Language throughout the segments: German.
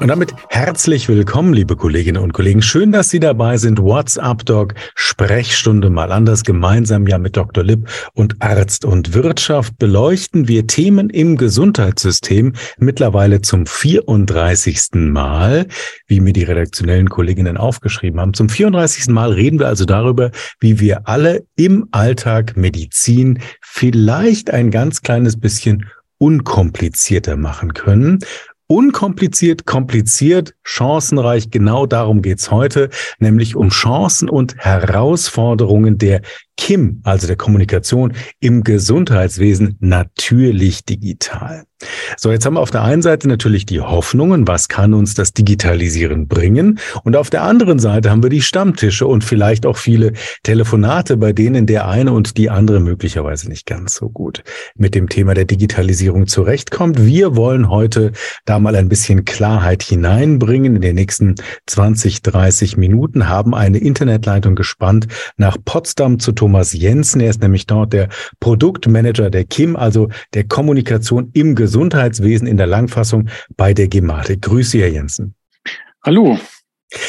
Und damit herzlich willkommen, liebe Kolleginnen und Kollegen. Schön, dass Sie dabei sind. WhatsApp Doc Sprechstunde mal anders. Gemeinsam ja mit Dr. Lipp und Arzt und Wirtschaft beleuchten wir Themen im Gesundheitssystem mittlerweile zum 34. Mal, wie mir die redaktionellen Kolleginnen aufgeschrieben haben. Zum 34. Mal reden wir also darüber, wie wir alle im Alltag Medizin vielleicht ein ganz kleines bisschen unkomplizierter machen können. Unkompliziert, kompliziert, chancenreich, genau darum geht's heute, nämlich um Chancen und Herausforderungen der KIM, also der Kommunikation im Gesundheitswesen, natürlich digital. So, jetzt haben wir auf der einen Seite natürlich die Hoffnungen, was kann uns das Digitalisieren bringen? Und auf der anderen Seite haben wir die Stammtische und vielleicht auch viele Telefonate, bei denen der eine und die andere möglicherweise nicht ganz so gut mit dem Thema der Digitalisierung zurechtkommt. Wir wollen heute da mal ein bisschen Klarheit hineinbringen. In den nächsten 20, 30 Minuten haben eine Internetleitung gespannt nach Potsdam zu Thomas Jensen. Er ist nämlich dort der Produktmanager der KIM, also der Kommunikation im Gesundheitswesen in der Langfassung bei der Gematik. Grüße, Herr Jensen. Hallo.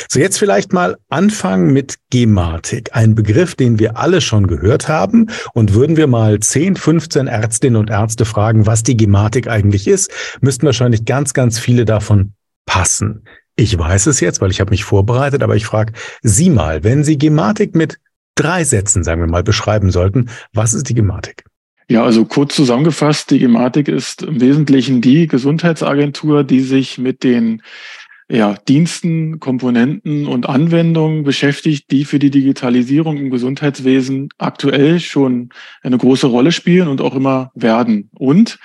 So, jetzt vielleicht mal anfangen mit Gematik. Ein Begriff, den wir alle schon gehört haben. Und würden wir mal 10, 15 Ärztinnen und Ärzte fragen, was die Gematik eigentlich ist, müssten wahrscheinlich ganz, ganz viele davon passen. Ich weiß es jetzt, weil ich habe mich vorbereitet, aber ich frage Sie mal, wenn Sie Gematik mit drei Sätzen, sagen wir mal, beschreiben sollten. Was ist die Gematik? Ja, also kurz zusammengefasst, die Gematik ist im Wesentlichen die Gesundheitsagentur, die sich mit den ja, Diensten, Komponenten und Anwendungen beschäftigt, die für die Digitalisierung im Gesundheitswesen aktuell schon eine große Rolle spielen und auch immer werden. Und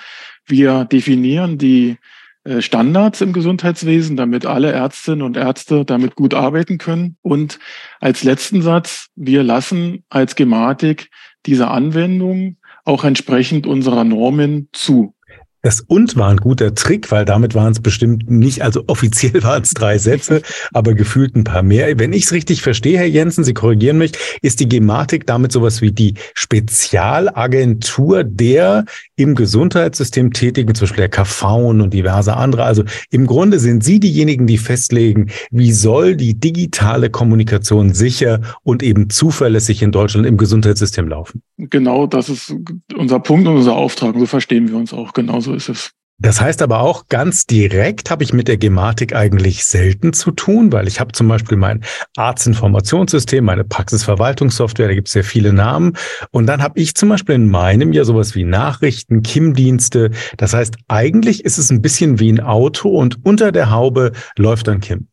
wir definieren die äh, Standards im Gesundheitswesen, damit alle Ärztinnen und Ärzte damit gut arbeiten können. Und als letzten Satz, wir lassen als Gematik diese Anwendung auch entsprechend unserer Normen zu. Das und war ein guter Trick, weil damit waren es bestimmt nicht, also offiziell waren es drei Sätze, aber gefühlt ein paar mehr. Wenn ich es richtig verstehe, Herr Jensen, Sie korrigieren mich, ist die Gematik damit sowas wie die Spezialagentur der im Gesundheitssystem tätigen, zum Beispiel der KV und diverse andere. Also im Grunde sind Sie diejenigen, die festlegen, wie soll die digitale Kommunikation sicher und eben zuverlässig in Deutschland im Gesundheitssystem laufen. Genau, das ist unser Punkt und unser Auftrag. So verstehen wir uns auch genauso so ist es. Das heißt aber auch, ganz direkt habe ich mit der Gematik eigentlich selten zu tun, weil ich habe zum Beispiel mein Arztinformationssystem, meine Praxisverwaltungssoftware, da gibt es ja viele Namen. Und dann habe ich zum Beispiel in meinem ja sowas wie Nachrichten, KIM-Dienste. Das heißt, eigentlich ist es ein bisschen wie ein Auto und unter der Haube läuft dann KIM.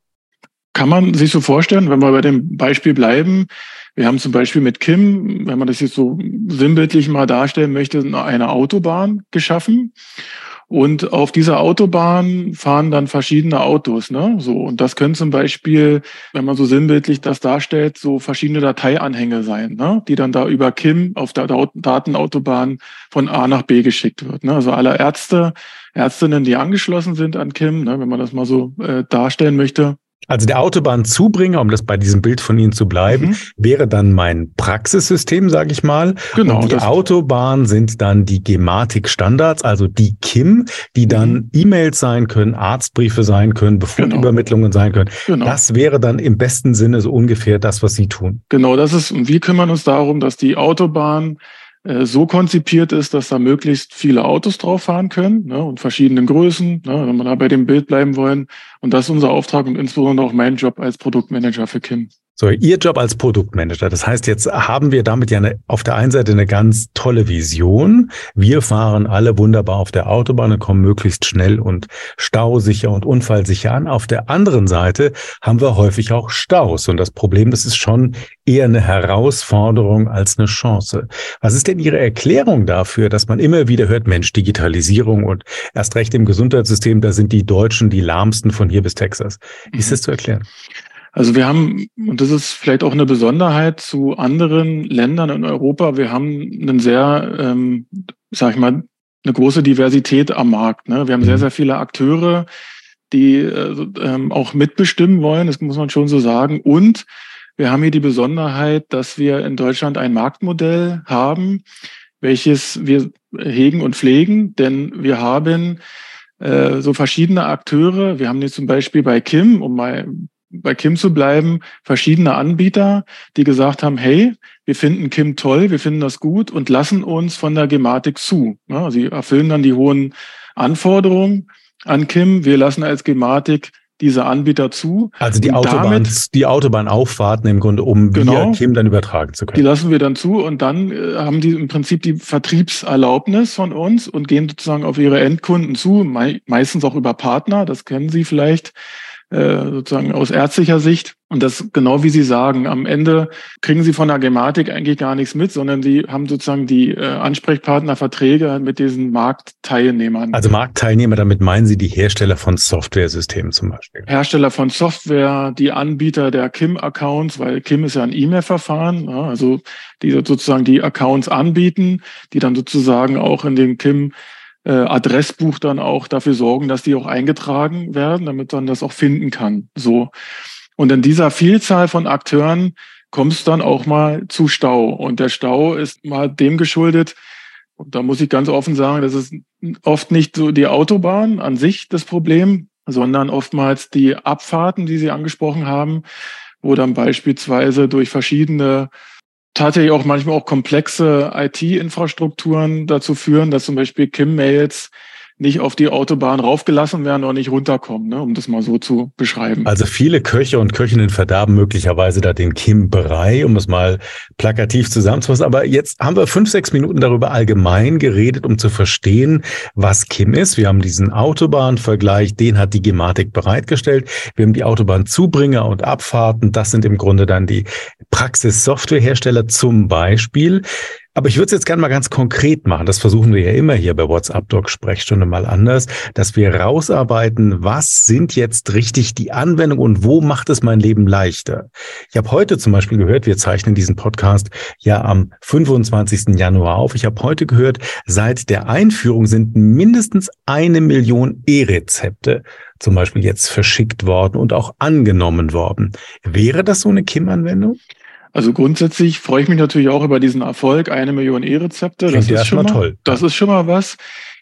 Kann man sich so vorstellen, wenn wir bei dem Beispiel bleiben, wir haben zum Beispiel mit Kim, wenn man das jetzt so sinnbildlich mal darstellen möchte, eine Autobahn geschaffen. Und auf dieser Autobahn fahren dann verschiedene Autos, ne? So. Und das können zum Beispiel, wenn man so sinnbildlich das darstellt, so verschiedene Dateianhänge sein, ne? Die dann da über KIM auf der Datenautobahn von A nach B geschickt wird. Ne? Also alle Ärzte, Ärztinnen, die angeschlossen sind an KIM, ne? wenn man das mal so äh, darstellen möchte, also der Autobahnzubringer, um das bei diesem Bild von Ihnen zu bleiben, mhm. wäre dann mein Praxissystem, sage ich mal. Genau. Und die Autobahn sind dann die Gematik-Standards, also die KIM, die dann mhm. E-Mails sein können, Arztbriefe sein können, Befundübermittlungen genau. sein können. Genau. Das wäre dann im besten Sinne so ungefähr das, was Sie tun. Genau, das ist, und wir kümmern uns darum, dass die Autobahn so konzipiert ist, dass da möglichst viele Autos drauf fahren können ne, und verschiedenen Größen, ne, wenn wir da bei dem Bild bleiben wollen. Und das ist unser Auftrag und insbesondere auch mein Job als Produktmanager für Kim. So, Ihr Job als Produktmanager. Das heißt, jetzt haben wir damit ja eine, auf der einen Seite eine ganz tolle Vision. Wir fahren alle wunderbar auf der Autobahn und kommen möglichst schnell und stausicher und unfallsicher an. Auf der anderen Seite haben wir häufig auch Staus. Und das Problem, das ist schon eher eine Herausforderung als eine Chance. Was ist denn Ihre Erklärung dafür, dass man immer wieder hört, Mensch, Digitalisierung und erst recht im Gesundheitssystem, da sind die Deutschen die lahmsten von hier bis Texas. Wie ist das zu erklären? Also wir haben, und das ist vielleicht auch eine Besonderheit zu anderen Ländern in Europa, wir haben einen sehr, ähm, sag ich mal, eine große Diversität am Markt. Ne? Wir haben sehr, mhm. sehr viele Akteure, die äh, auch mitbestimmen wollen, das muss man schon so sagen. Und wir haben hier die Besonderheit, dass wir in Deutschland ein Marktmodell haben, welches wir hegen und pflegen, denn wir haben äh, so verschiedene Akteure. Wir haben jetzt zum Beispiel bei Kim, um mal bei Kim zu bleiben, verschiedene Anbieter, die gesagt haben, hey, wir finden Kim toll, wir finden das gut und lassen uns von der Gematik zu. Ja, sie erfüllen dann die hohen Anforderungen an Kim. Wir lassen als Gematik diese Anbieter zu. Also die Autobahn, damit, die Autobahnauffahrten im Grunde, um genau, Kim dann übertragen zu können. Die lassen wir dann zu und dann äh, haben die im Prinzip die Vertriebserlaubnis von uns und gehen sozusagen auf ihre Endkunden zu, mei meistens auch über Partner, das kennen Sie vielleicht äh, sozusagen aus ärztlicher Sicht. Und das genau wie Sie sagen, am Ende kriegen Sie von der Gematik eigentlich gar nichts mit, sondern Sie haben sozusagen die äh, Ansprechpartnerverträge mit diesen Marktteilnehmern. Also Marktteilnehmer, damit meinen Sie die Hersteller von Softwaresystemen zum Beispiel? Hersteller von Software, die Anbieter der KIM-Accounts, weil KIM ist ja ein E-Mail-Verfahren, ja, also die sozusagen die Accounts anbieten, die dann sozusagen auch in den KIM äh, Adressbuch dann auch dafür sorgen, dass die auch eingetragen werden, damit man das auch finden kann. So. Und in dieser Vielzahl von Akteuren kommt es dann auch mal zu Stau. Und der Stau ist mal dem geschuldet, und da muss ich ganz offen sagen, das ist oft nicht so die Autobahn an sich das Problem, sondern oftmals die Abfahrten, die Sie angesprochen haben, wo dann beispielsweise durch verschiedene tatsächlich auch manchmal auch komplexe IT-Infrastrukturen dazu führen, dass zum Beispiel Kim-Mails nicht auf die Autobahn raufgelassen werden oder nicht runterkommen, ne, um das mal so zu beschreiben. Also viele Köche und Köchinnen verdarben möglicherweise da den Kim-Brei, um es mal plakativ zusammenzufassen. Aber jetzt haben wir fünf, sechs Minuten darüber allgemein geredet, um zu verstehen, was Kim ist. Wir haben diesen Autobahnvergleich, den hat die Gematik bereitgestellt. Wir haben die Autobahnzubringer und Abfahrten. Das sind im Grunde dann die Praxis-Softwarehersteller zum Beispiel. Aber ich würde es jetzt gerne mal ganz konkret machen. Das versuchen wir ja immer hier bei WhatsApp Doc Sprechstunde mal anders, dass wir rausarbeiten, was sind jetzt richtig die Anwendungen und wo macht es mein Leben leichter. Ich habe heute zum Beispiel gehört, wir zeichnen diesen Podcast ja am 25. Januar auf. Ich habe heute gehört, seit der Einführung sind mindestens eine Million E-Rezepte zum Beispiel jetzt verschickt worden und auch angenommen worden. Wäre das so eine KIM-Anwendung? Also grundsätzlich freue ich mich natürlich auch über diesen Erfolg, eine Million E-Rezepte. Das ist schon mal toll. Das ist schon mal was.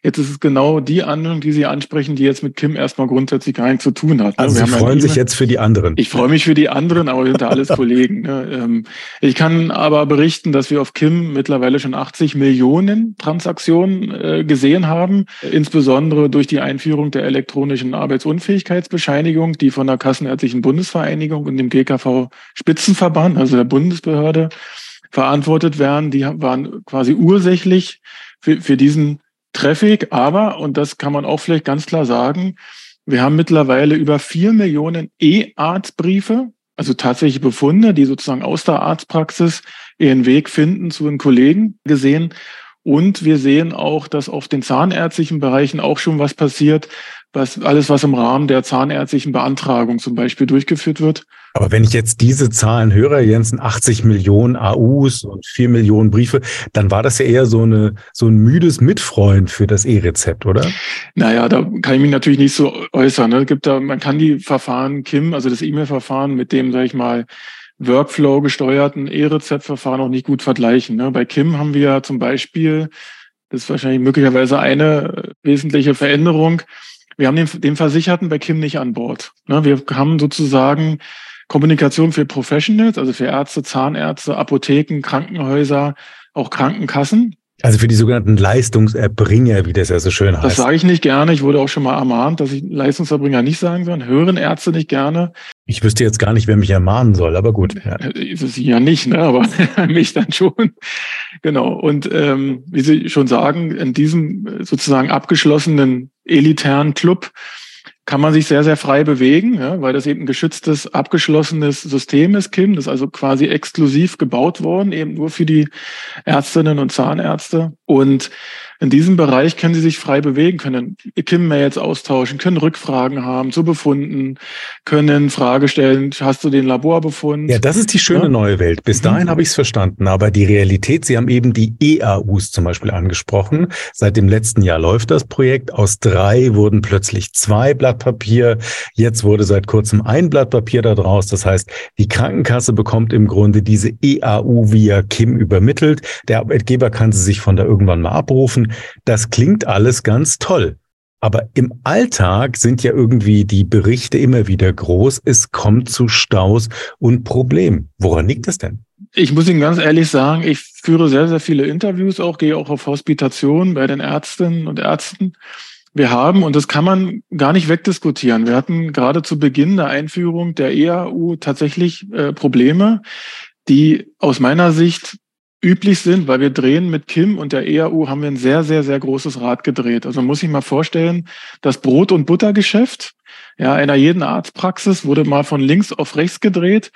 Jetzt ist es genau die Anwendung, die Sie ansprechen, die jetzt mit Kim erstmal grundsätzlich gar nichts zu tun hat. Ne? Also Sie freuen sich jetzt für die anderen. Ich freue mich für die anderen, aber wir sind da alles Kollegen. Ne? Ähm, ich kann aber berichten, dass wir auf Kim mittlerweile schon 80 Millionen Transaktionen äh, gesehen haben, insbesondere durch die Einführung der elektronischen Arbeitsunfähigkeitsbescheinigung, die von der Kassenärztlichen Bundesvereinigung und dem GKV Spitzenverband, also der Bundesbehörde, verantwortet werden. Die waren quasi ursächlich für, für diesen Traffic, aber, und das kann man auch vielleicht ganz klar sagen, wir haben mittlerweile über vier Millionen E-Arztbriefe, also tatsächlich Befunde, die sozusagen aus der Arztpraxis ihren Weg finden zu den Kollegen gesehen. Und wir sehen auch, dass auf den zahnärztlichen Bereichen auch schon was passiert, was alles, was im Rahmen der zahnärztlichen Beantragung zum Beispiel durchgeführt wird. Aber wenn ich jetzt diese Zahlen höre, Jensen, 80 Millionen AUs und 4 Millionen Briefe, dann war das ja eher so, eine, so ein müdes Mitfreuen für das E-Rezept, oder? Naja, da kann ich mich natürlich nicht so äußern. Ne? Gibt da, man kann die Verfahren KIM, also das E-Mail-Verfahren mit dem, sage ich mal, Workflow gesteuerten E-Rezept-Verfahren auch nicht gut vergleichen. Ne? Bei KIM haben wir zum Beispiel, das ist wahrscheinlich möglicherweise eine wesentliche Veränderung, wir haben den, den Versicherten bei Kim nicht an Bord. Ne? Wir haben sozusagen Kommunikation für Professionals, also für Ärzte, Zahnärzte, Apotheken, Krankenhäuser, auch Krankenkassen. Also für die sogenannten Leistungserbringer, wie das ja so schön heißt. Das sage ich nicht gerne. Ich wurde auch schon mal ermahnt, dass ich Leistungserbringer nicht sagen soll. Hören Ärzte nicht gerne. Ich wüsste jetzt gar nicht, wer mich ermahnen soll, aber gut. Ja, Sie ja nicht, ne? aber mich dann schon. Genau. Und ähm, wie Sie schon sagen, in diesem sozusagen abgeschlossenen elitären Club kann man sich sehr, sehr frei bewegen, ja, weil das eben ein geschütztes, abgeschlossenes System ist, Kim. Das ist also quasi exklusiv gebaut worden, eben nur für die Ärztinnen und Zahnärzte. Und in diesem Bereich können sie sich frei bewegen, können Kim-Mails austauschen, können Rückfragen haben zu Befunden, können Frage stellen, hast du den Laborbefund? Ja, das ist die schöne ja? neue Welt. Bis mhm. dahin habe ich es verstanden. Aber die Realität, Sie haben eben die EAUs zum Beispiel angesprochen. Seit dem letzten Jahr läuft das Projekt. Aus drei wurden plötzlich zwei Blatt Papier. Jetzt wurde seit kurzem ein Blatt Papier daraus. Das heißt, die Krankenkasse bekommt im Grunde diese EAU via Kim übermittelt. Der Arbeitgeber kann sie sich von da irgendwann mal abrufen. Das klingt alles ganz toll. Aber im Alltag sind ja irgendwie die Berichte immer wieder groß. Es kommt zu Staus und Problemen. Woran liegt das denn? Ich muss Ihnen ganz ehrlich sagen, ich führe sehr, sehr viele Interviews auch, gehe auch auf Hospitationen bei den Ärztinnen und Ärzten. Wir haben, und das kann man gar nicht wegdiskutieren, wir hatten gerade zu Beginn der Einführung der EAU tatsächlich äh, Probleme, die aus meiner Sicht üblich sind, weil wir drehen mit Kim und der EAU haben wir ein sehr, sehr, sehr großes Rad gedreht. Also muss ich mal vorstellen, das Brot- und Buttergeschäft, ja, einer jeden Arztpraxis wurde mal von links auf rechts gedreht.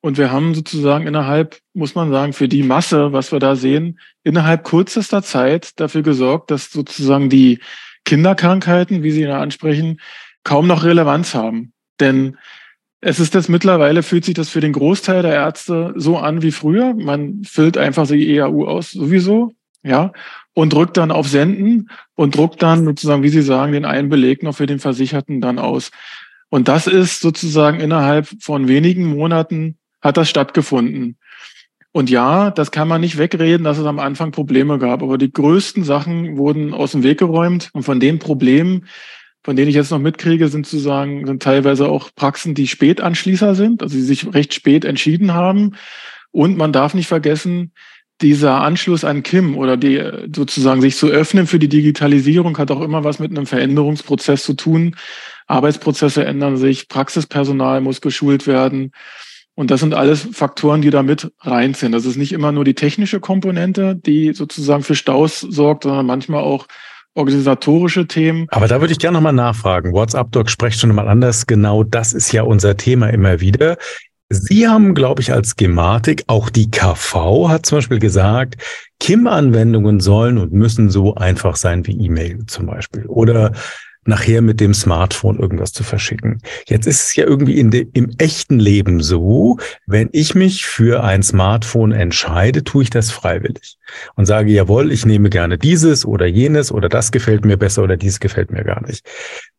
Und wir haben sozusagen innerhalb, muss man sagen, für die Masse, was wir da sehen, innerhalb kürzester Zeit dafür gesorgt, dass sozusagen die Kinderkrankheiten, wie Sie ihn ansprechen, kaum noch Relevanz haben. Denn es ist das mittlerweile, fühlt sich das für den Großteil der Ärzte so an wie früher. Man füllt einfach die EAU aus, sowieso, ja, und drückt dann auf Senden und druckt dann sozusagen, wie Sie sagen, den einen Beleg noch für den Versicherten dann aus. Und das ist sozusagen innerhalb von wenigen Monaten hat das stattgefunden. Und ja, das kann man nicht wegreden, dass es am Anfang Probleme gab. Aber die größten Sachen wurden aus dem Weg geräumt. Und von den Problemen, von denen ich jetzt noch mitkriege, sind zu sagen, sind teilweise auch Praxen, die Spätanschließer sind, also die sich recht spät entschieden haben. Und man darf nicht vergessen, dieser Anschluss an Kim oder die sozusagen sich zu öffnen für die Digitalisierung hat auch immer was mit einem Veränderungsprozess zu tun. Arbeitsprozesse ändern sich, Praxispersonal muss geschult werden. Und das sind alles Faktoren, die da mit rein sind. Das ist nicht immer nur die technische Komponente, die sozusagen für Staus sorgt, sondern manchmal auch organisatorische Themen. Aber da würde ich gerne nochmal nachfragen. WhatsApp-Doc sprecht schon mal anders. Genau das ist ja unser Thema immer wieder. Sie haben, glaube ich, als Gematik, auch die KV hat zum Beispiel gesagt, KIM-Anwendungen sollen und müssen so einfach sein wie E-Mail zum Beispiel. Oder nachher mit dem Smartphone irgendwas zu verschicken. Jetzt ist es ja irgendwie in de, im echten Leben so, wenn ich mich für ein Smartphone entscheide, tue ich das freiwillig und sage, jawohl, ich nehme gerne dieses oder jenes oder das gefällt mir besser oder dies gefällt mir gar nicht.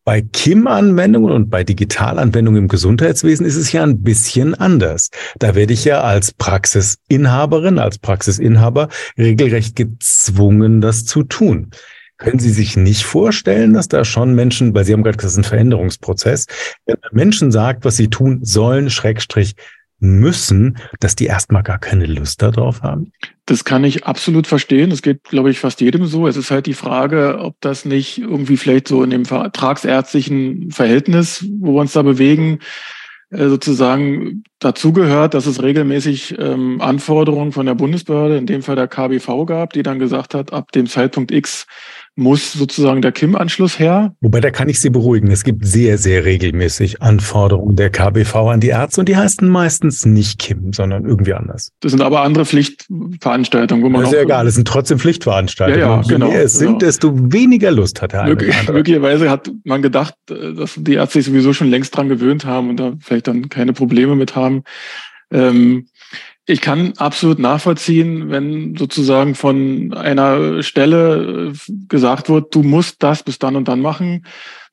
Bei KIM-Anwendungen und bei Digitalanwendungen im Gesundheitswesen ist es ja ein bisschen anders. Da werde ich ja als Praxisinhaberin, als Praxisinhaber regelrecht gezwungen, das zu tun. Können Sie sich nicht vorstellen, dass da schon Menschen, weil Sie haben gerade gesagt, das ist ein Veränderungsprozess, wenn Menschen sagt, was sie tun sollen, Schrägstrich müssen, dass die erstmal gar keine Lust darauf haben? Das kann ich absolut verstehen. Das geht, glaube ich, fast jedem so. Es ist halt die Frage, ob das nicht irgendwie vielleicht so in dem vertragsärztlichen Verhältnis, wo wir uns da bewegen, äh, sozusagen dazugehört, dass es regelmäßig ähm, Anforderungen von der Bundesbehörde, in dem Fall der KBV gab, die dann gesagt hat, ab dem Zeitpunkt X muss sozusagen der KIM-Anschluss her. Wobei, da kann ich Sie beruhigen. Es gibt sehr, sehr regelmäßig Anforderungen der KBV an die Ärzte und die heißen meistens nicht KIM, sondern irgendwie anders. Das sind aber andere Pflichtveranstaltungen, wo man. Das ist ja egal, es sind trotzdem Pflichtveranstaltungen. Ja, ja, Je genau, mehr es genau. sind, desto weniger Lust hat der eine Möglich, Möglicherweise hat man gedacht, äh, dass die Ärzte sich sowieso schon längst dran gewöhnt haben und da vielleicht dann keine Probleme mit haben. Ähm, ich kann absolut nachvollziehen, wenn sozusagen von einer Stelle äh, gesagt wird, du musst das bis dann und dann machen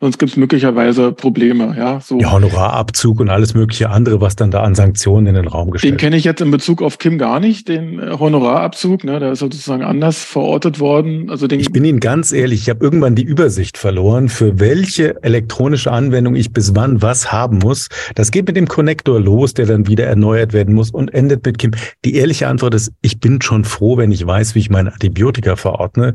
sonst gibt es möglicherweise Probleme. Ja, so. Ja, Honorarabzug und alles mögliche andere, was dann da an Sanktionen in den Raum gestellt Den kenne ich jetzt in Bezug auf Kim gar nicht, den äh, Honorarabzug. Ne, der ist sozusagen anders verortet worden. Also den ich bin Ihnen ganz ehrlich, ich habe irgendwann die Übersicht verloren, für welche elektronische Anwendung ich bis wann was haben muss. Das geht mit dem Connector los, der dann wieder erneuert werden muss und endet mit Kim. Die ehrliche Antwort ist, ich bin schon froh, wenn ich weiß, wie ich meine Antibiotika verordne.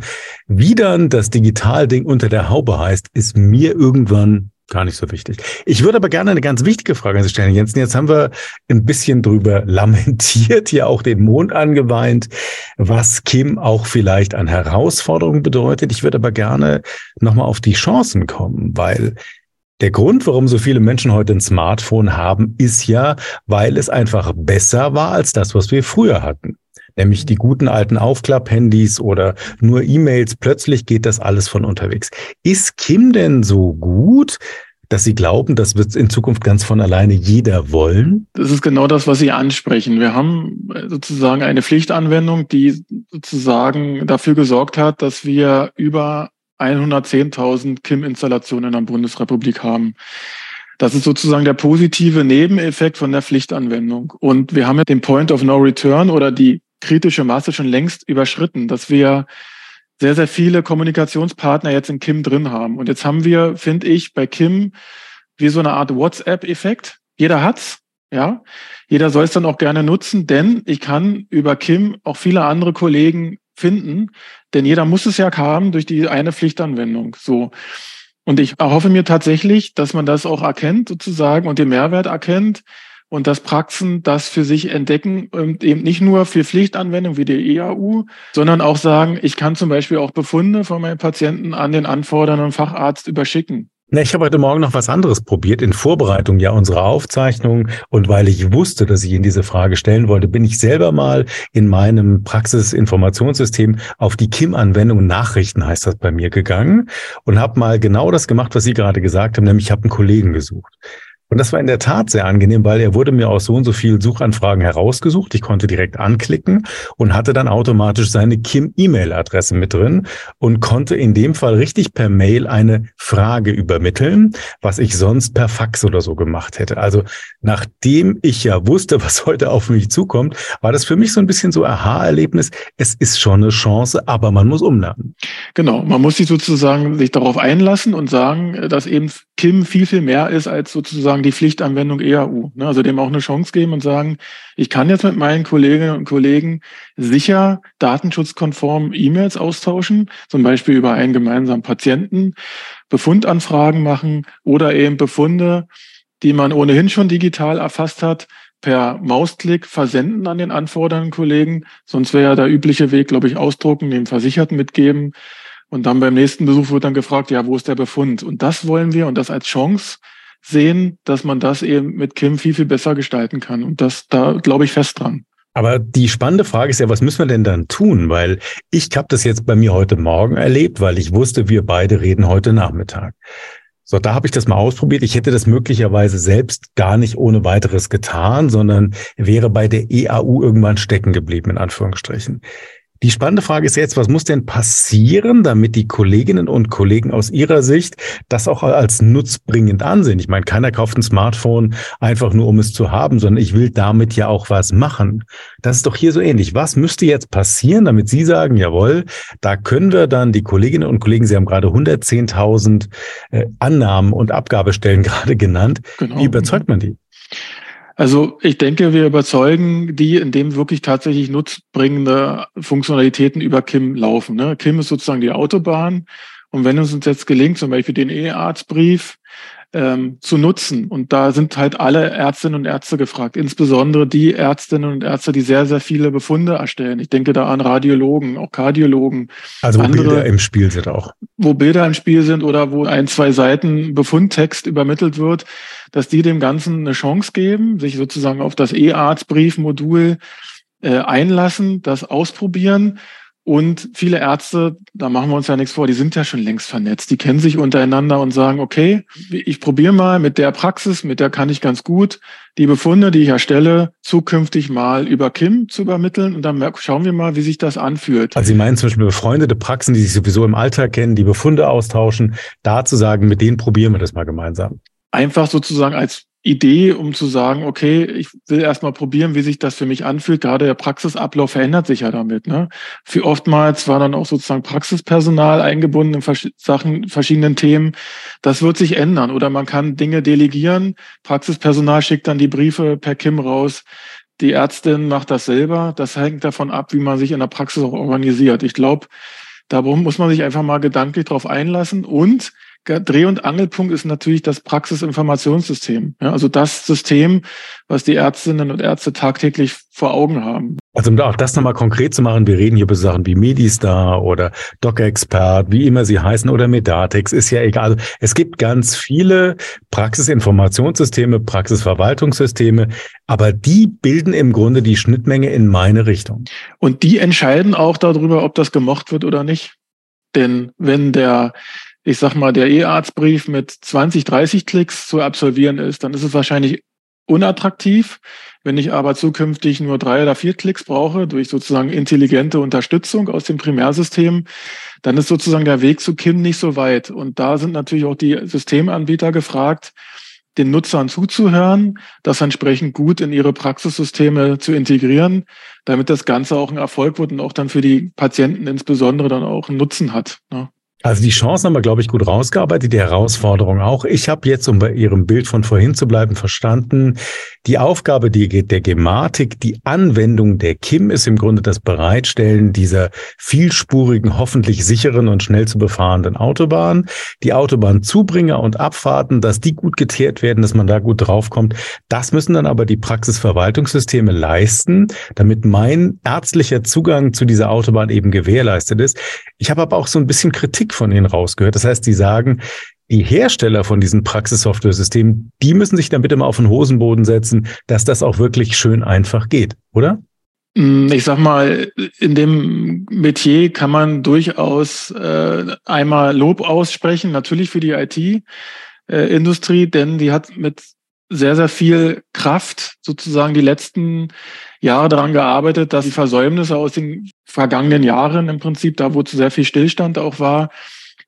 Wie dann das Digitalding unter der Haube heißt, ist mir irgendwann gar nicht so wichtig. Ich würde aber gerne eine ganz wichtige Frage an Sie stellen, Jensen. Jetzt haben wir ein bisschen drüber lamentiert, hier auch den Mond angeweint, was Kim auch vielleicht an Herausforderungen bedeutet. Ich würde aber gerne nochmal auf die Chancen kommen, weil der Grund, warum so viele Menschen heute ein Smartphone haben, ist ja, weil es einfach besser war als das, was wir früher hatten. Nämlich die guten alten Aufklapp-Handys oder nur E-Mails. Plötzlich geht das alles von unterwegs. Ist Kim denn so gut, dass Sie glauben, das wird in Zukunft ganz von alleine jeder wollen? Das ist genau das, was Sie ansprechen. Wir haben sozusagen eine Pflichtanwendung, die sozusagen dafür gesorgt hat, dass wir über 110.000 KIM-Installationen in der Bundesrepublik haben. Das ist sozusagen der positive Nebeneffekt von der Pflichtanwendung. Und wir haben ja den Point of No Return oder die kritische Masse schon längst überschritten, dass wir sehr, sehr viele Kommunikationspartner jetzt in Kim drin haben. Und jetzt haben wir, finde ich, bei Kim wie so eine Art WhatsApp-Effekt. Jeder hat's, ja. Jeder soll es dann auch gerne nutzen, denn ich kann über Kim auch viele andere Kollegen finden, denn jeder muss es ja haben durch die eine Pflichtanwendung. So. Und ich erhoffe mir tatsächlich, dass man das auch erkennt sozusagen und den Mehrwert erkennt und dass Praxen das für sich entdecken und eben nicht nur für Pflichtanwendungen wie die EAU, sondern auch sagen, ich kann zum Beispiel auch Befunde von meinen Patienten an den anfordernden Facharzt überschicken. Na, ich habe heute Morgen noch was anderes probiert in Vorbereitung ja unserer Aufzeichnung und weil ich wusste, dass ich Ihnen diese Frage stellen wollte, bin ich selber mal in meinem Praxisinformationssystem auf die KIM-Anwendung Nachrichten heißt das bei mir gegangen und habe mal genau das gemacht, was Sie gerade gesagt haben, nämlich ich habe einen Kollegen gesucht. Und das war in der Tat sehr angenehm, weil er wurde mir aus so und so vielen Suchanfragen herausgesucht. Ich konnte direkt anklicken und hatte dann automatisch seine Kim-E-Mail-Adresse mit drin und konnte in dem Fall richtig per Mail eine Frage übermitteln, was ich sonst per Fax oder so gemacht hätte. Also nachdem ich ja wusste, was heute auf mich zukommt, war das für mich so ein bisschen so Aha-Erlebnis. Es ist schon eine Chance, aber man muss umlernen. Genau, man muss sich sozusagen sich darauf einlassen und sagen, dass eben Kim viel, viel mehr ist als sozusagen die Pflichtanwendung EAU. Ne? Also dem auch eine Chance geben und sagen, ich kann jetzt mit meinen Kolleginnen und Kollegen sicher datenschutzkonform E-Mails austauschen, zum Beispiel über einen gemeinsamen Patienten, Befundanfragen machen oder eben Befunde, die man ohnehin schon digital erfasst hat, per Mausklick versenden an den anfordernden Kollegen. Sonst wäre ja der übliche Weg, glaube ich, ausdrucken, dem Versicherten mitgeben und dann beim nächsten Besuch wird dann gefragt, ja, wo ist der Befund? Und das wollen wir und das als Chance sehen, dass man das eben mit Kim viel, viel besser gestalten kann. Und das, da glaube ich fest dran. Aber die spannende Frage ist ja, was müssen wir denn dann tun? Weil ich habe das jetzt bei mir heute Morgen erlebt, weil ich wusste, wir beide reden heute Nachmittag. So, da habe ich das mal ausprobiert. Ich hätte das möglicherweise selbst gar nicht ohne weiteres getan, sondern wäre bei der EAU irgendwann stecken geblieben, in Anführungsstrichen. Die spannende Frage ist jetzt, was muss denn passieren, damit die Kolleginnen und Kollegen aus ihrer Sicht das auch als nutzbringend ansehen? Ich meine, keiner kauft ein Smartphone einfach nur, um es zu haben, sondern ich will damit ja auch was machen. Das ist doch hier so ähnlich. Was müsste jetzt passieren, damit Sie sagen, jawohl, da können wir dann die Kolleginnen und Kollegen, Sie haben gerade 110.000 äh, Annahmen und Abgabestellen gerade genannt. Genau. Wie überzeugt man die? Also ich denke, wir überzeugen die, indem wirklich tatsächlich nutzbringende Funktionalitäten über Kim laufen. Ne? Kim ist sozusagen die Autobahn. Und wenn es uns jetzt gelingt, zum Beispiel den E-Arztbrief ähm, zu nutzen. Und da sind halt alle Ärztinnen und Ärzte gefragt, insbesondere die Ärztinnen und Ärzte, die sehr, sehr viele Befunde erstellen. Ich denke da an Radiologen, auch Kardiologen. Also wo andere, Bilder im Spiel sind auch. Wo Bilder im Spiel sind oder wo ein, zwei Seiten Befundtext übermittelt wird, dass die dem Ganzen eine Chance geben, sich sozusagen auf das E-Arztbriefmodul äh, einlassen, das ausprobieren und viele Ärzte, da machen wir uns ja nichts vor, die sind ja schon längst vernetzt. Die kennen sich untereinander und sagen, okay, ich probiere mal mit der Praxis, mit der kann ich ganz gut die Befunde, die ich erstelle, zukünftig mal über Kim zu übermitteln und dann schauen wir mal, wie sich das anfühlt. Also Sie meinen zum Beispiel befreundete Praxen, die sich sowieso im Alltag kennen, die Befunde austauschen, da zu sagen, mit denen probieren wir das mal gemeinsam. Einfach sozusagen als Idee, um zu sagen, okay, ich will erstmal probieren, wie sich das für mich anfühlt. Gerade der Praxisablauf verändert sich ja damit. Ne? Für oftmals war dann auch sozusagen Praxispersonal eingebunden in vers Sachen, verschiedenen Themen. Das wird sich ändern. Oder man kann Dinge delegieren. Praxispersonal schickt dann die Briefe per Kim raus. Die Ärztin macht das selber. Das hängt davon ab, wie man sich in der Praxis auch organisiert. Ich glaube, darum muss man sich einfach mal gedanklich drauf einlassen und Dreh- und Angelpunkt ist natürlich das Praxisinformationssystem. Ja, also das System, was die Ärztinnen und Ärzte tagtäglich vor Augen haben. Also um auch das nochmal konkret zu machen, wir reden hier über Sachen wie Medistar oder DocExpert, wie immer sie heißen, oder Medatex, ist ja egal. Es gibt ganz viele Praxisinformationssysteme, Praxisverwaltungssysteme, aber die bilden im Grunde die Schnittmenge in meine Richtung. Und die entscheiden auch darüber, ob das gemocht wird oder nicht. Denn wenn der ich sag mal, der E-Arztbrief mit 20, 30 Klicks zu absolvieren ist, dann ist es wahrscheinlich unattraktiv. Wenn ich aber zukünftig nur drei oder vier Klicks brauche, durch sozusagen intelligente Unterstützung aus dem Primärsystem, dann ist sozusagen der Weg zu KIM nicht so weit. Und da sind natürlich auch die Systemanbieter gefragt, den Nutzern zuzuhören, das entsprechend gut in ihre Praxissysteme zu integrieren, damit das Ganze auch ein Erfolg wird und auch dann für die Patienten insbesondere dann auch einen Nutzen hat. Ne? Also die Chancen haben wir, glaube ich, gut rausgearbeitet, die Herausforderung auch. Ich habe jetzt, um bei Ihrem Bild von vorhin zu bleiben, verstanden, die Aufgabe die, der Gematik, die Anwendung der KIM ist im Grunde das Bereitstellen dieser vielspurigen, hoffentlich sicheren und schnell zu befahrenden Autobahn. Die Autobahnzubringer und Abfahrten, dass die gut geteert werden, dass man da gut draufkommt. Das müssen dann aber die Praxisverwaltungssysteme leisten, damit mein ärztlicher Zugang zu dieser Autobahn eben gewährleistet ist. Ich habe aber auch so ein bisschen Kritik von Ihnen rausgehört. Das heißt, die sagen, die Hersteller von diesen Praxissoftware-Systemen, die müssen sich dann bitte mal auf den Hosenboden setzen, dass das auch wirklich schön einfach geht, oder? Mm, ich sag mal, in dem Metier kann man durchaus äh, einmal Lob aussprechen, natürlich für die IT-Industrie, äh, denn die hat mit sehr, sehr viel Kraft sozusagen die letzten Jahre daran gearbeitet, dass die Versäumnisse aus den vergangenen Jahren im Prinzip, da wo zu sehr viel Stillstand auch war,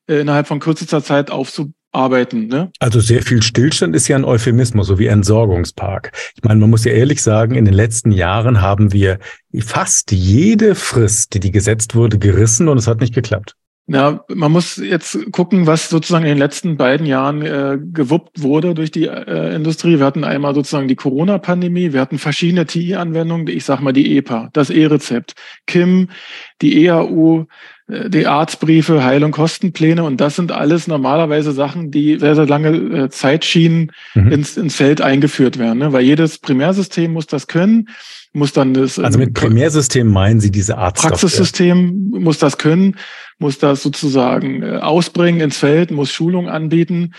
äh, innerhalb von kürzester Zeit aufzuarbeiten. Ne? Also sehr viel Stillstand ist ja ein Euphemismus, so wie Entsorgungspark. Ich meine, man muss ja ehrlich sagen, in den letzten Jahren haben wir fast jede Frist, die, die gesetzt wurde, gerissen und es hat nicht geklappt. Ja, man muss jetzt gucken, was sozusagen in den letzten beiden Jahren äh, gewuppt wurde durch die äh, Industrie. Wir hatten einmal sozusagen die Corona-Pandemie, wir hatten verschiedene TI-Anwendungen, ich sag mal die EPA, das E-Rezept, KIM, die EAU, die Arztbriefe, Heil- und Kostenpläne und das sind alles normalerweise Sachen, die sehr, sehr lange äh, Zeitschienen mhm. ins, ins Feld eingeführt werden, ne? weil jedes Primärsystem muss das können muss dann das. Also mit ähm, Primärsystem meinen Sie diese Art Praxissystem muss das können, muss das sozusagen äh, ausbringen ins Feld, muss Schulung anbieten.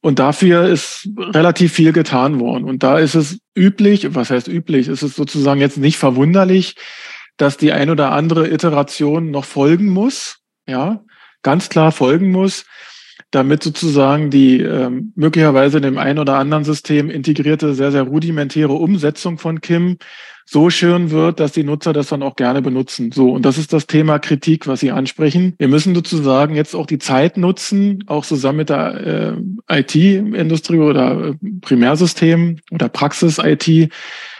Und dafür ist relativ viel getan worden. Und da ist es üblich, was heißt üblich, ist es sozusagen jetzt nicht verwunderlich, dass die ein oder andere Iteration noch folgen muss. Ja, ganz klar folgen muss damit sozusagen die ähm, möglicherweise in dem einen oder anderen System integrierte, sehr, sehr rudimentäre Umsetzung von KIM so schön wird, dass die Nutzer das dann auch gerne benutzen. So, und das ist das Thema Kritik, was Sie ansprechen. Wir müssen sozusagen jetzt auch die Zeit nutzen, auch zusammen mit der äh, IT-Industrie oder äh, Primärsystem oder Praxis-IT,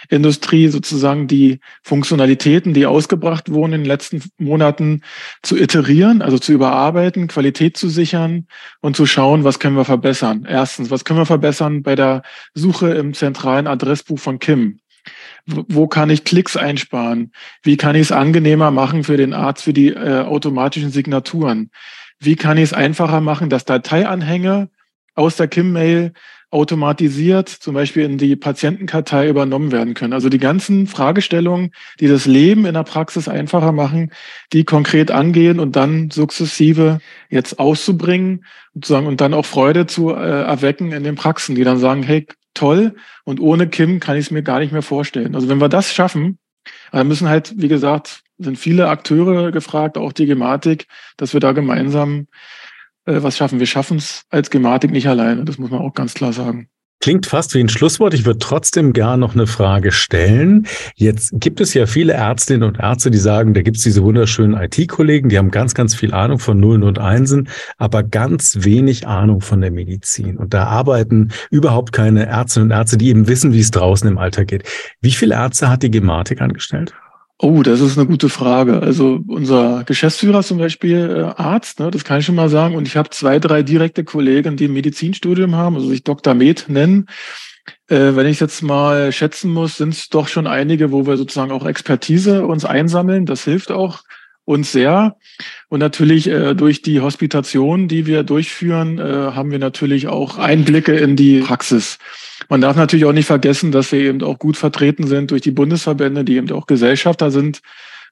Industrie sozusagen die Funktionalitäten, die ausgebracht wurden in den letzten Monaten, zu iterieren, also zu überarbeiten, Qualität zu sichern und zu schauen, was können wir verbessern. Erstens, was können wir verbessern bei der Suche im zentralen Adressbuch von Kim? Wo kann ich Klicks einsparen? Wie kann ich es angenehmer machen für den Arzt für die äh, automatischen Signaturen? Wie kann ich es einfacher machen, dass Dateianhänge aus der KIM-Mail automatisiert zum Beispiel in die Patientenkartei übernommen werden können. Also die ganzen Fragestellungen, die das Leben in der Praxis einfacher machen, die konkret angehen und dann sukzessive jetzt auszubringen sozusagen, und dann auch Freude zu äh, erwecken in den Praxen, die dann sagen, hey, toll, und ohne Kim kann ich es mir gar nicht mehr vorstellen. Also wenn wir das schaffen, dann müssen halt, wie gesagt, sind viele Akteure gefragt, auch die Gematik, dass wir da gemeinsam äh, was schaffen. Wir schaffen es als Gematik nicht alleine, das muss man auch ganz klar sagen. Klingt fast wie ein Schlusswort. Ich würde trotzdem gern noch eine Frage stellen. Jetzt gibt es ja viele Ärztinnen und Ärzte, die sagen, da gibt es diese wunderschönen IT-Kollegen, die haben ganz, ganz viel Ahnung von Nullen und Einsen, aber ganz wenig Ahnung von der Medizin. Und da arbeiten überhaupt keine Ärztinnen und Ärzte, die eben wissen, wie es draußen im Alltag geht. Wie viele Ärzte hat die Gematik angestellt? Oh, das ist eine gute Frage. Also unser Geschäftsführer ist zum Beispiel äh, Arzt, ne, das kann ich schon mal sagen. Und ich habe zwei, drei direkte Kollegen, die ein Medizinstudium haben, also sich Dr. Med nennen. Äh, wenn ich jetzt mal schätzen muss, sind es doch schon einige, wo wir sozusagen auch Expertise uns einsammeln. Das hilft auch uns sehr. Und natürlich äh, durch die Hospitation, die wir durchführen, äh, haben wir natürlich auch Einblicke in die Praxis. Man darf natürlich auch nicht vergessen, dass wir eben auch gut vertreten sind durch die Bundesverbände, die eben auch Gesellschafter sind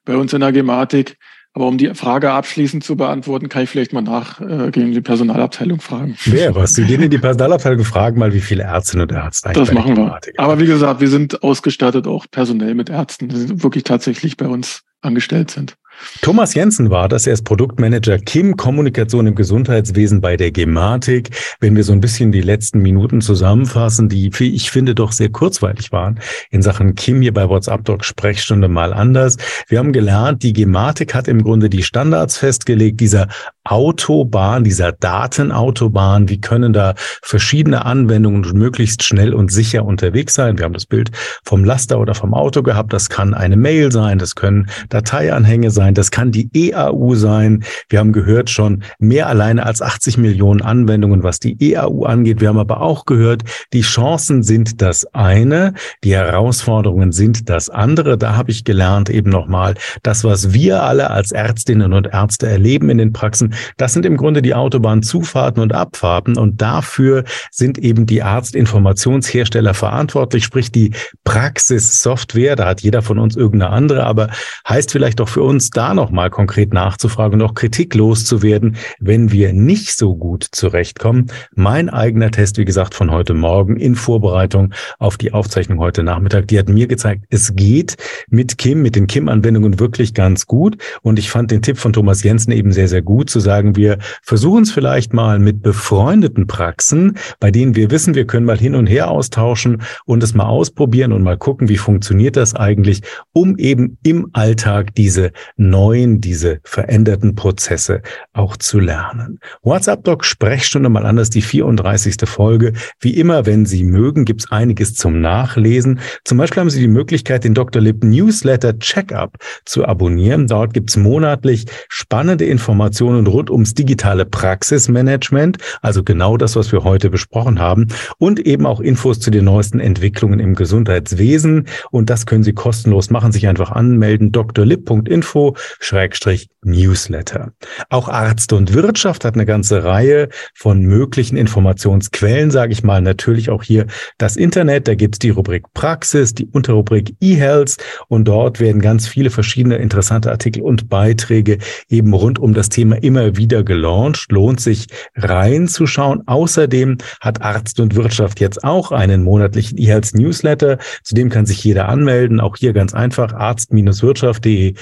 bei uns in der Gematik. Aber um die Frage abschließend zu beantworten, kann ich vielleicht mal nachgehen, die Personalabteilung fragen. Wer, was? Du gehen in die Personalabteilung fragen, mal wie viele Ärztinnen und Ärzte eigentlich Das machen wir. Aber wie gesagt, wir sind ausgestattet auch personell mit Ärzten, die wirklich tatsächlich bei uns angestellt sind. Thomas Jensen war das. Er ist Produktmanager Kim Kommunikation im Gesundheitswesen bei der Gematik. Wenn wir so ein bisschen die letzten Minuten zusammenfassen, die ich finde doch sehr kurzweilig waren in Sachen Kim hier bei WhatsApp Doc Sprechstunde mal anders. Wir haben gelernt, die Gematik hat im Grunde die Standards festgelegt, dieser Autobahn, dieser Datenautobahn. Wie können da verschiedene Anwendungen möglichst schnell und sicher unterwegs sein? Wir haben das Bild vom Laster oder vom Auto gehabt. Das kann eine Mail sein, das können Dateianhänge sein sein, das kann die EAU sein. Wir haben gehört schon mehr alleine als 80 Millionen Anwendungen, was die EAU angeht. Wir haben aber auch gehört, die Chancen sind das eine, die Herausforderungen sind das andere. Da habe ich gelernt eben nochmal, das, was wir alle als Ärztinnen und Ärzte erleben in den Praxen, das sind im Grunde die Autobahnzufahrten und Abfahrten und dafür sind eben die Arztinformationshersteller verantwortlich, sprich die Praxissoftware. Da hat jeder von uns irgendeine andere, aber heißt vielleicht auch für uns da nochmal konkret nachzufragen und auch Kritik loszuwerden, wenn wir nicht so gut zurechtkommen. Mein eigener Test, wie gesagt, von heute Morgen in Vorbereitung auf die Aufzeichnung heute Nachmittag, die hat mir gezeigt, es geht mit Kim, mit den Kim-Anwendungen wirklich ganz gut. Und ich fand den Tipp von Thomas Jensen eben sehr, sehr gut, zu sagen, wir versuchen es vielleicht mal mit befreundeten Praxen, bei denen wir wissen, wir können mal hin und her austauschen und es mal ausprobieren und mal gucken, wie funktioniert das eigentlich, um eben im Alltag diese neuen, diese veränderten Prozesse auch zu lernen. WhatsApp Doc Sprechstunde mal anders, die 34. Folge. Wie immer, wenn Sie mögen, gibt's einiges zum Nachlesen. Zum Beispiel haben Sie die Möglichkeit, den Dr. Lip Newsletter Checkup zu abonnieren. Dort gibt's monatlich spannende Informationen rund ums digitale Praxismanagement, also genau das, was wir heute besprochen haben, und eben auch Infos zu den neuesten Entwicklungen im Gesundheitswesen. Und das können Sie kostenlos machen, sich einfach anmelden, drlib.info Schrägstrich Newsletter. Auch Arzt und Wirtschaft hat eine ganze Reihe von möglichen Informationsquellen, sage ich mal. Natürlich auch hier das Internet. Da gibt's die Rubrik Praxis, die Unterrubrik eHealth und dort werden ganz viele verschiedene interessante Artikel und Beiträge eben rund um das Thema immer wieder gelauncht. Lohnt sich reinzuschauen. Außerdem hat Arzt und Wirtschaft jetzt auch einen monatlichen eHealth Newsletter. Zudem kann sich jeder anmelden. Auch hier ganz einfach arzt-wirtschaft.de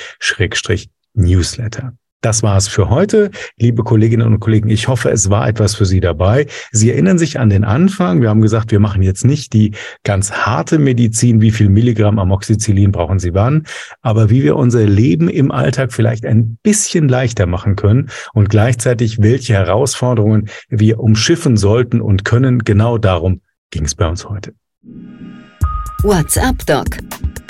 Newsletter. Das war es für heute, liebe Kolleginnen und Kollegen. Ich hoffe, es war etwas für Sie dabei. Sie erinnern sich an den Anfang. Wir haben gesagt, wir machen jetzt nicht die ganz harte Medizin, wie viel Milligramm Amoxicillin brauchen Sie wann, aber wie wir unser Leben im Alltag vielleicht ein bisschen leichter machen können und gleichzeitig welche Herausforderungen wir umschiffen sollten und können. Genau darum ging es bei uns heute. WhatsApp Doc.